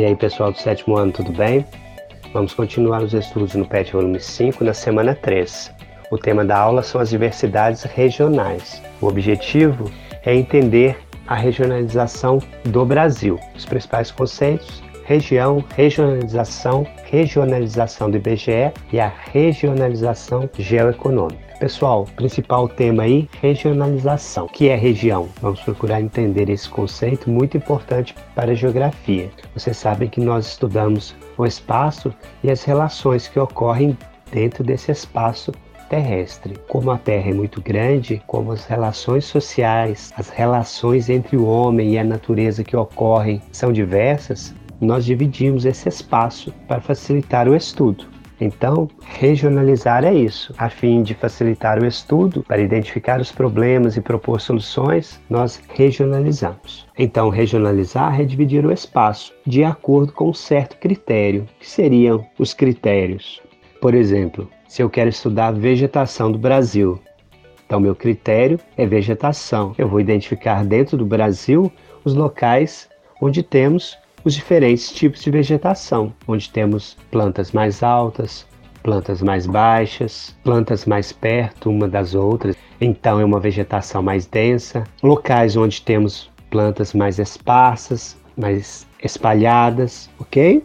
E aí, pessoal do sétimo ano, tudo bem? Vamos continuar os estudos no PET volume 5 na semana 3. O tema da aula são as diversidades regionais. O objetivo é entender a regionalização do Brasil, os principais conceitos, região, regionalização, regionalização do IBGE e a regionalização geoeconômica. Pessoal, principal tema aí, regionalização. O que é região? Vamos procurar entender esse conceito muito importante para a geografia. Vocês sabem que nós estudamos o espaço e as relações que ocorrem dentro desse espaço terrestre. Como a Terra é muito grande, como as relações sociais, as relações entre o homem e a natureza que ocorrem são diversas, nós dividimos esse espaço para facilitar o estudo. Então, regionalizar é isso. A fim de facilitar o estudo, para identificar os problemas e propor soluções, nós regionalizamos. Então, regionalizar é dividir o espaço de acordo com um certo critério. que seriam os critérios? Por exemplo, se eu quero estudar a vegetação do Brasil, então meu critério é vegetação. Eu vou identificar dentro do Brasil os locais onde temos os diferentes tipos de vegetação, onde temos plantas mais altas, plantas mais baixas, plantas mais perto uma das outras, então é uma vegetação mais densa, locais onde temos plantas mais esparsas, mais espalhadas, ok?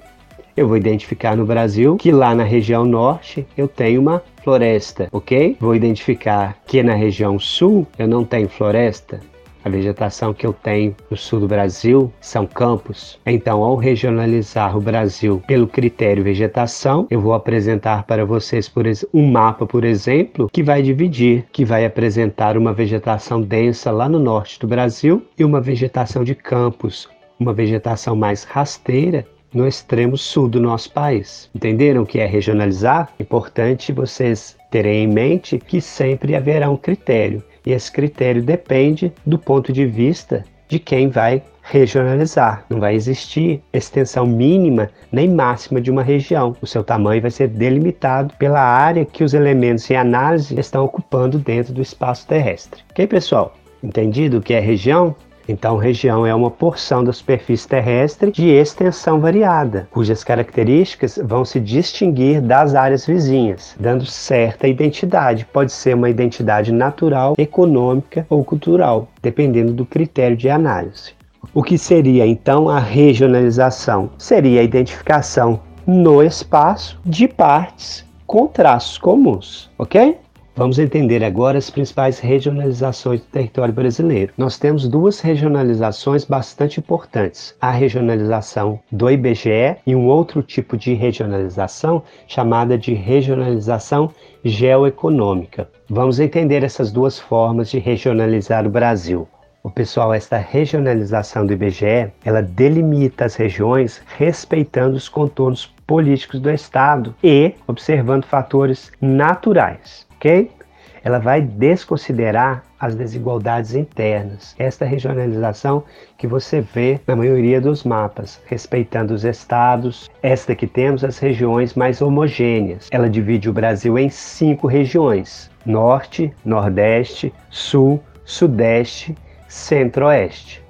Eu vou identificar no Brasil que lá na região norte eu tenho uma floresta, ok? Vou identificar que na região sul eu não tenho floresta, a vegetação que eu tenho no sul do Brasil são campos. Então, ao regionalizar o Brasil pelo critério vegetação, eu vou apresentar para vocês por um mapa, por exemplo, que vai dividir, que vai apresentar uma vegetação densa lá no norte do Brasil e uma vegetação de campos, uma vegetação mais rasteira no extremo sul do nosso país. Entenderam o que é regionalizar? Importante vocês terem em mente que sempre haverá um critério. E esse critério depende do ponto de vista de quem vai regionalizar. Não vai existir extensão mínima nem máxima de uma região. O seu tamanho vai ser delimitado pela área que os elementos em análise estão ocupando dentro do espaço terrestre. Ok, pessoal? Entendido o que é região? Então, região é uma porção da superfície terrestre de extensão variada, cujas características vão se distinguir das áreas vizinhas, dando certa identidade. Pode ser uma identidade natural, econômica ou cultural, dependendo do critério de análise. O que seria então a regionalização? Seria a identificação no espaço de partes com traços comuns, ok? Vamos entender agora as principais regionalizações do território brasileiro. Nós temos duas regionalizações bastante importantes: a regionalização do IBGE e um outro tipo de regionalização chamada de regionalização geoeconômica. Vamos entender essas duas formas de regionalizar o Brasil. O pessoal, esta regionalização do IBGE, ela delimita as regiões respeitando os contornos políticos do Estado e observando fatores naturais ok? Ela vai desconsiderar as desigualdades internas. Esta regionalização que você vê na maioria dos mapas, respeitando os estados. Esta que temos as regiões mais homogêneas. Ela divide o Brasil em cinco regiões: Norte, Nordeste, Sul, Sudeste, Centro-Oeste.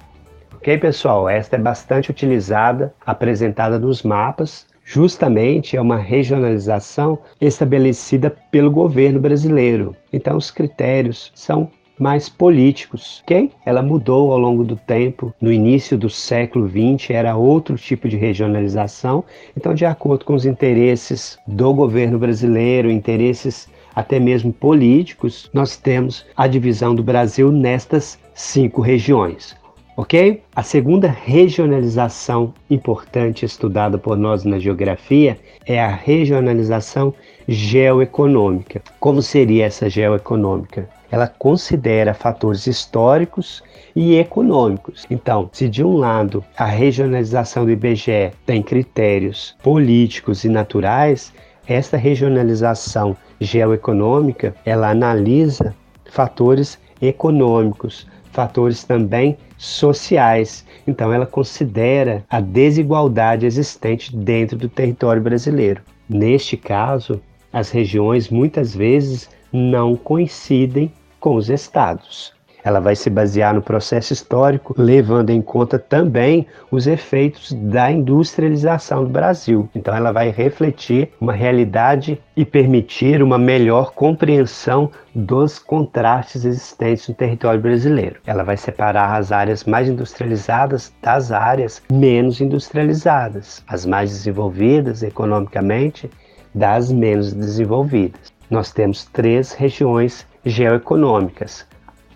Ok, pessoal? Esta é bastante utilizada, apresentada nos mapas justamente é uma regionalização estabelecida pelo governo brasileiro. Então, os critérios são mais políticos, ok? Ela mudou ao longo do tempo. No início do século XX era outro tipo de regionalização. Então, de acordo com os interesses do governo brasileiro, interesses até mesmo políticos, nós temos a divisão do Brasil nestas cinco regiões ok? A segunda regionalização importante estudada por nós na geografia é a regionalização geoeconômica. Como seria essa geoeconômica? Ela considera fatores históricos e econômicos. Então, se de um lado a regionalização do IBGE tem critérios políticos e naturais, esta regionalização geoeconômica, ela analisa fatores econômicos, fatores também sociais. Então, ela considera a desigualdade existente dentro do território brasileiro. Neste caso, as regiões muitas vezes não coincidem com os estados. Ela vai se basear no processo histórico, levando em conta também os efeitos da industrialização do Brasil. Então, ela vai refletir uma realidade e permitir uma melhor compreensão dos contrastes existentes no território brasileiro. Ela vai separar as áreas mais industrializadas das áreas menos industrializadas, as mais desenvolvidas economicamente das menos desenvolvidas. Nós temos três regiões geoeconômicas: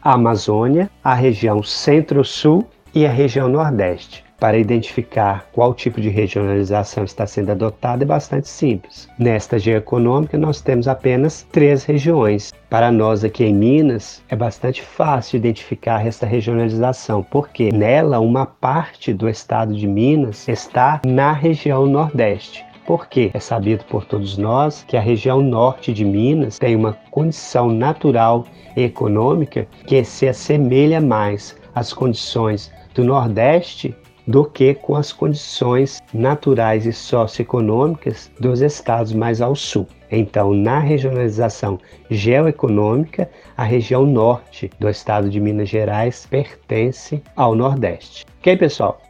a Amazônia, a região Centro-Sul e a região Nordeste. Para identificar qual tipo de regionalização está sendo adotada é bastante simples. Nesta geoeconômica, nós temos apenas três regiões. Para nós aqui em Minas, é bastante fácil identificar esta regionalização, porque nela uma parte do estado de Minas está na região Nordeste. Porque é sabido por todos nós que a região norte de Minas tem uma condição natural e econômica que se assemelha mais às condições do Nordeste do que com as condições naturais e socioeconômicas dos estados mais ao sul. Então, na regionalização geoeconômica, a região norte do estado de Minas Gerais pertence ao Nordeste. Ok, pessoal?